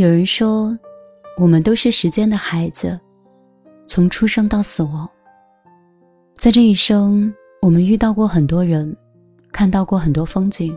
有人说，我们都是时间的孩子，从出生到死亡，在这一生，我们遇到过很多人，看到过很多风景，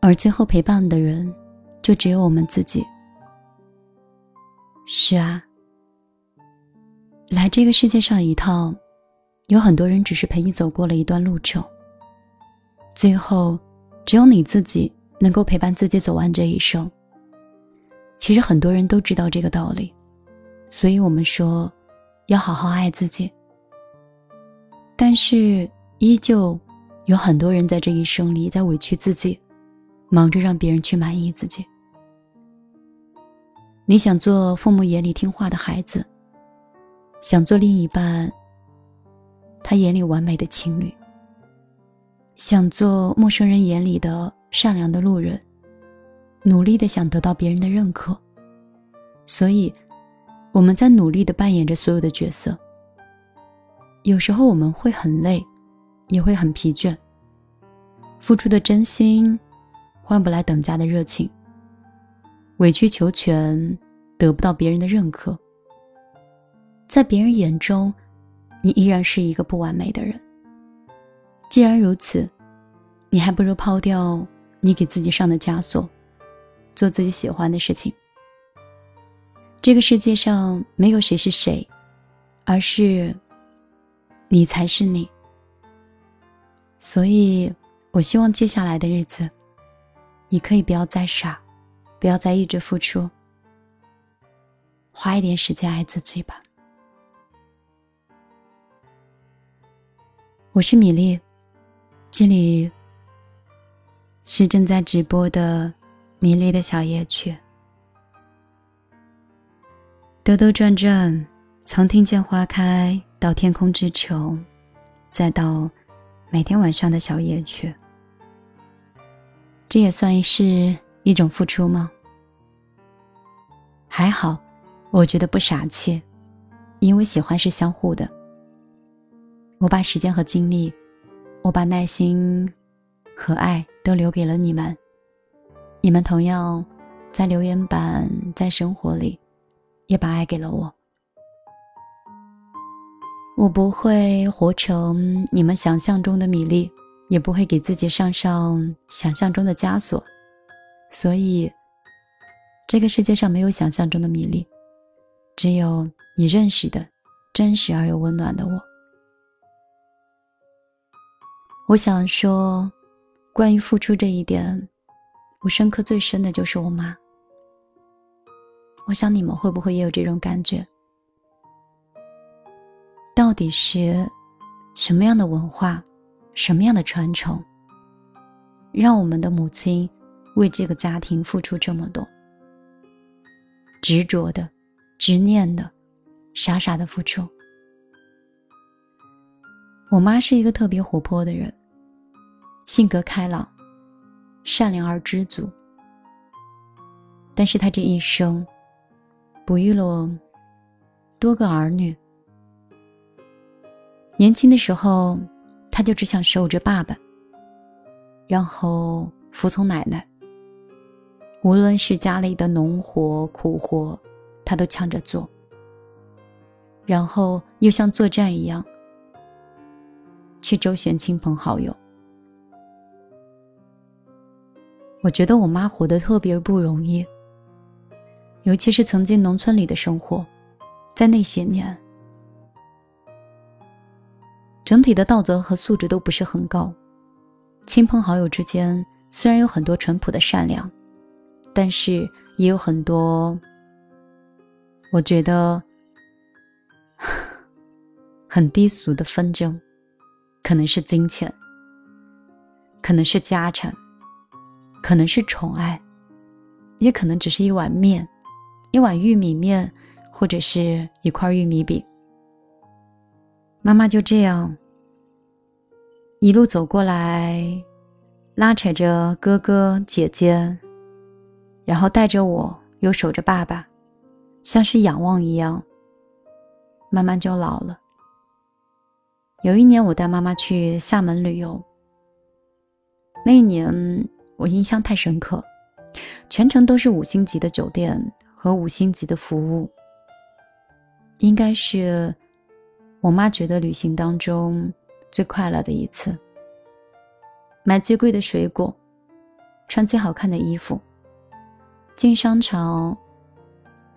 而最后陪伴的人，就只有我们自己。是啊，来这个世界上一趟，有很多人只是陪你走过了一段路程，最后，只有你自己能够陪伴自己走完这一生。其实很多人都知道这个道理，所以我们说要好好爱自己。但是依旧有很多人在这一生里在委屈自己，忙着让别人去满意自己。你想做父母眼里听话的孩子，想做另一半他眼里完美的情侣，想做陌生人眼里的善良的路人。努力的想得到别人的认可，所以我们在努力的扮演着所有的角色。有时候我们会很累，也会很疲倦。付出的真心换不来等价的热情，委曲求全得不到别人的认可，在别人眼中，你依然是一个不完美的人。既然如此，你还不如抛掉你给自己上的枷锁。做自己喜欢的事情。这个世界上没有谁是谁，而是你才是你。所以，我希望接下来的日子，你可以不要再傻，不要再一直付出，花一点时间爱自己吧。我是米粒，这里是正在直播的。迷离的小夜曲，兜兜转转，从听见花开到天空之球，再到每天晚上的小夜曲，这也算是一种付出吗？还好，我觉得不傻气，因为喜欢是相互的。我把时间和精力，我把耐心和爱都留给了你们。你们同样，在留言板，在生活里，也把爱给了我。我不会活成你们想象中的米粒，也不会给自己上上想象中的枷锁。所以，这个世界上没有想象中的米粒，只有你认识的真实而又温暖的我。我想说，关于付出这一点。我深刻最深的就是我妈。我想你们会不会也有这种感觉？到底是什么样的文化，什么样的传承，让我们的母亲为这个家庭付出这么多？执着的、执念的、傻傻的付出。我妈是一个特别活泼的人，性格开朗。善良而知足，但是他这一生，哺育了多个儿女。年轻的时候，他就只想守着爸爸，然后服从奶奶。无论是家里的农活苦活，他都抢着做。然后又像作战一样，去周旋亲朋好友。我觉得我妈活得特别不容易，尤其是曾经农村里的生活，在那些年，整体的道德和素质都不是很高，亲朋好友之间虽然有很多淳朴的善良，但是也有很多，我觉得 很低俗的纷争，可能是金钱，可能是家产。可能是宠爱，也可能只是一碗面，一碗玉米面，或者是一块玉米饼。妈妈就这样一路走过来，拉扯着哥哥姐姐，然后带着我，又守着爸爸，像是仰望一样，慢慢就老了。有一年，我带妈妈去厦门旅游，那一年。我印象太深刻，全程都是五星级的酒店和五星级的服务，应该是我妈觉得旅行当中最快乐的一次。买最贵的水果，穿最好看的衣服，进商场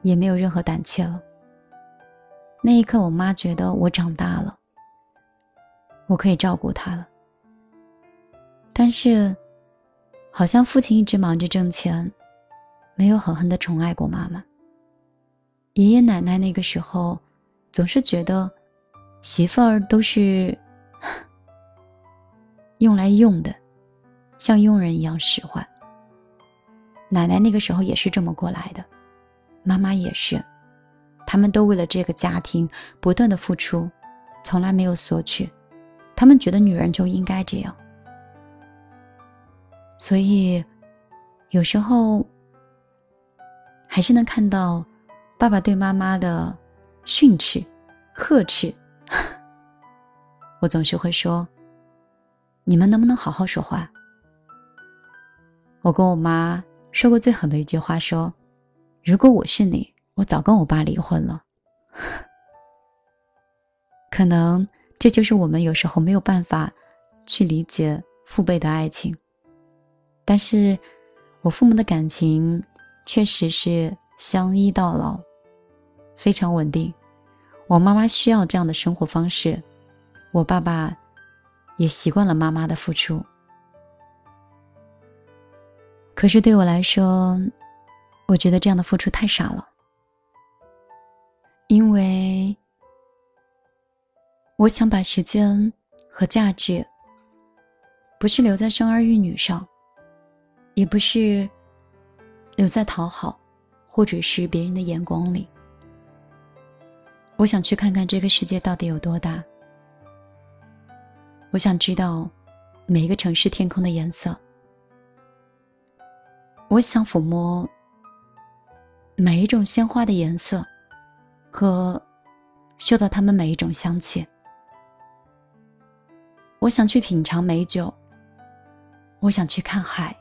也没有任何胆怯了。那一刻，我妈觉得我长大了，我可以照顾她了。但是，好像父亲一直忙着挣钱，没有狠狠的宠爱过妈妈。爷爷奶奶那个时候，总是觉得媳妇儿都是 用来用的，像佣人一样使唤。奶奶那个时候也是这么过来的，妈妈也是。他们都为了这个家庭不断的付出，从来没有索取。他们觉得女人就应该这样，所以有时候还是能看到爸爸对妈妈的训斥、呵斥。我总是会说：“你们能不能好好说话？”我跟我妈说过最狠的一句话：“说如果我是你。”我早跟我爸离婚了，可能这就是我们有时候没有办法去理解父辈的爱情，但是我父母的感情确实是相依到老，非常稳定。我妈妈需要这样的生活方式，我爸爸也习惯了妈妈的付出。可是对我来说，我觉得这样的付出太傻了。因为我想把时间和价值，不是留在生儿育女上，也不是留在讨好或者是别人的眼光里。我想去看看这个世界到底有多大。我想知道每一个城市天空的颜色。我想抚摸每一种鲜花的颜色。和嗅到它们每一种香气。我想去品尝美酒。我想去看海。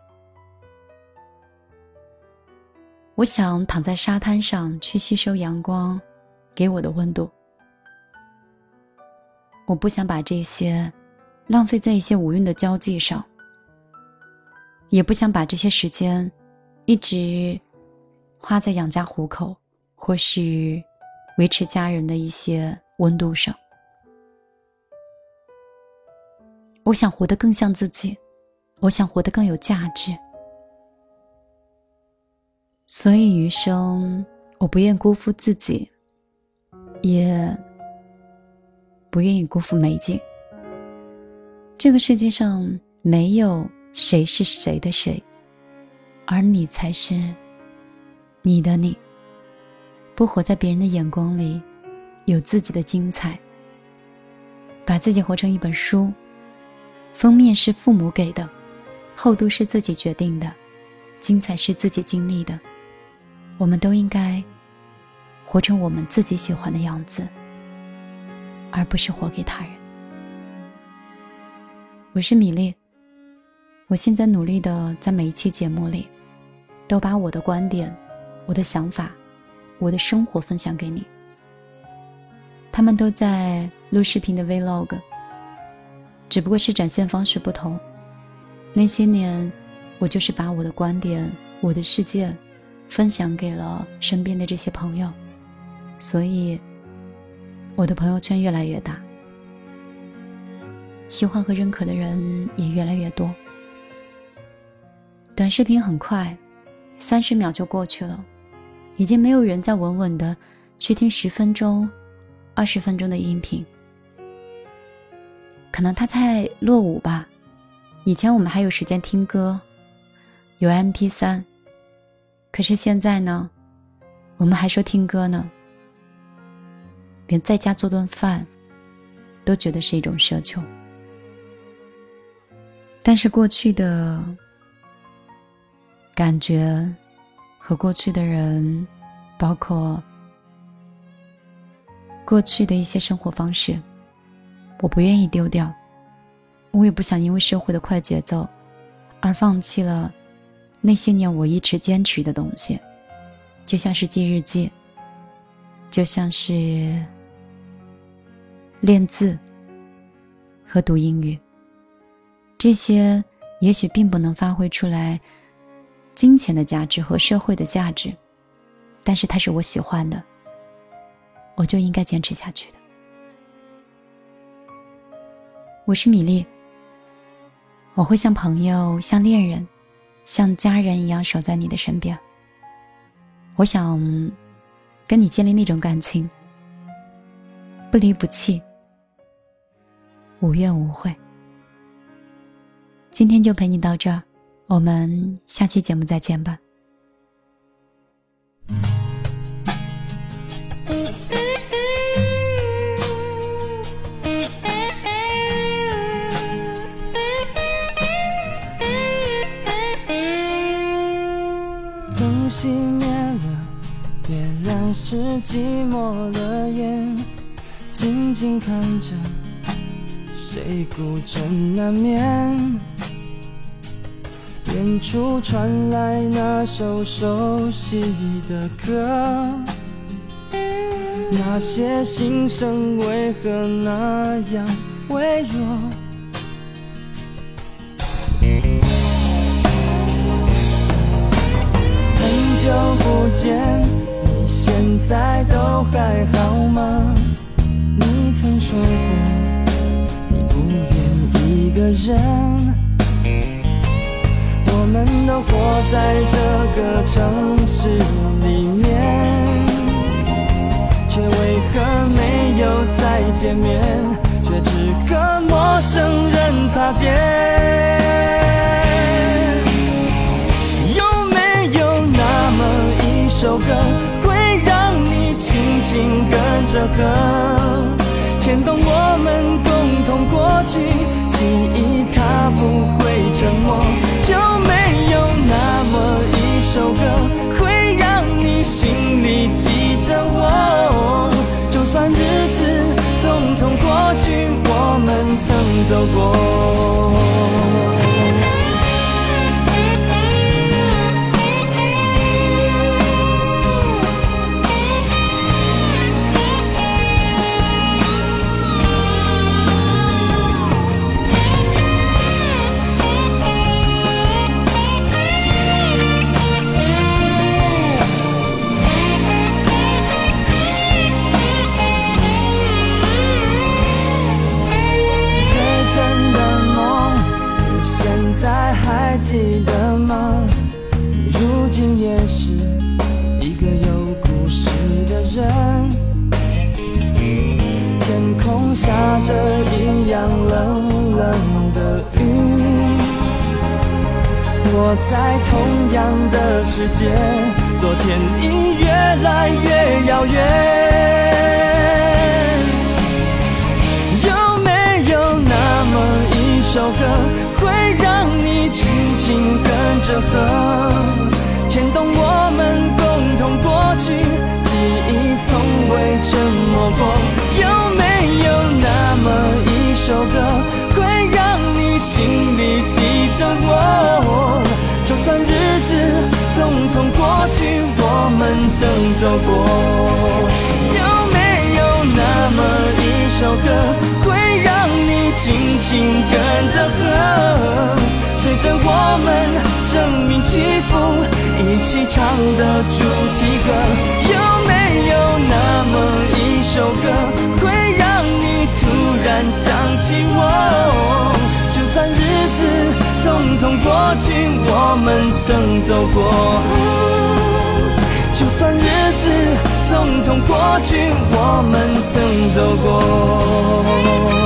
我想躺在沙滩上去吸收阳光给我的温度。我不想把这些浪费在一些无用的交际上，也不想把这些时间一直花在养家糊口或是。维持家人的一些温度上，我想活得更像自己，我想活得更有价值，所以余生我不愿辜负自己，也不愿意辜负美景。这个世界上没有谁是谁的谁，而你才是你的你。不活在别人的眼光里，有自己的精彩。把自己活成一本书，封面是父母给的，厚度是自己决定的，精彩是自己经历的。我们都应该活成我们自己喜欢的样子，而不是活给他人。我是米粒，我现在努力的在每一期节目里，都把我的观点，我的想法。我的生活分享给你，他们都在录视频的 Vlog，只不过是展现方式不同。那些年，我就是把我的观点、我的世界分享给了身边的这些朋友，所以我的朋友圈越来越大，喜欢和认可的人也越来越多。短视频很快，三十秒就过去了。已经没有人再稳稳的去听十分钟、二十分钟的音频，可能他太落伍吧。以前我们还有时间听歌，有 M P 三，可是现在呢，我们还说听歌呢，连在家做顿饭都觉得是一种奢求。但是过去的感觉。和过去的人，包括过去的一些生活方式，我不愿意丢掉。我也不想因为社会的快节奏而放弃了那些年我一直坚持的东西，就像是记日记，就像是练字和读英语。这些也许并不能发挥出来金钱的价值和社会的价值，但是它是我喜欢的，我就应该坚持下去的。我是米粒，我会像朋友、像恋人、像家人一样守在你的身边。我想跟你建立那种感情，不离不弃，无怨无悔。今天就陪你到这儿，我们下期节目再见吧。月亮是寂寞的眼，静静看着谁孤枕难眠。远处传来那首熟悉的歌，那些心声为何那样微弱？很久不见。现在都还好吗？你曾说过你不愿一个人，我们都活在这个城市里面，却为何没有再见面，却只和陌生人擦肩？跟着和，牵动我们共同过去记忆，它不会沉默。有没有那么一首歌，会让你心里记着我？就算日子匆匆过去，我们曾走过。在同样的世界，昨天已越来越遥远。曾走过。有没有那么一首歌，会让你轻轻跟着和？随着我们生命起伏，一起唱的主题歌，有没有那么一首歌，会让你突然想起我？就算日子匆匆过去，我们曾走过。从过去我们曾走过。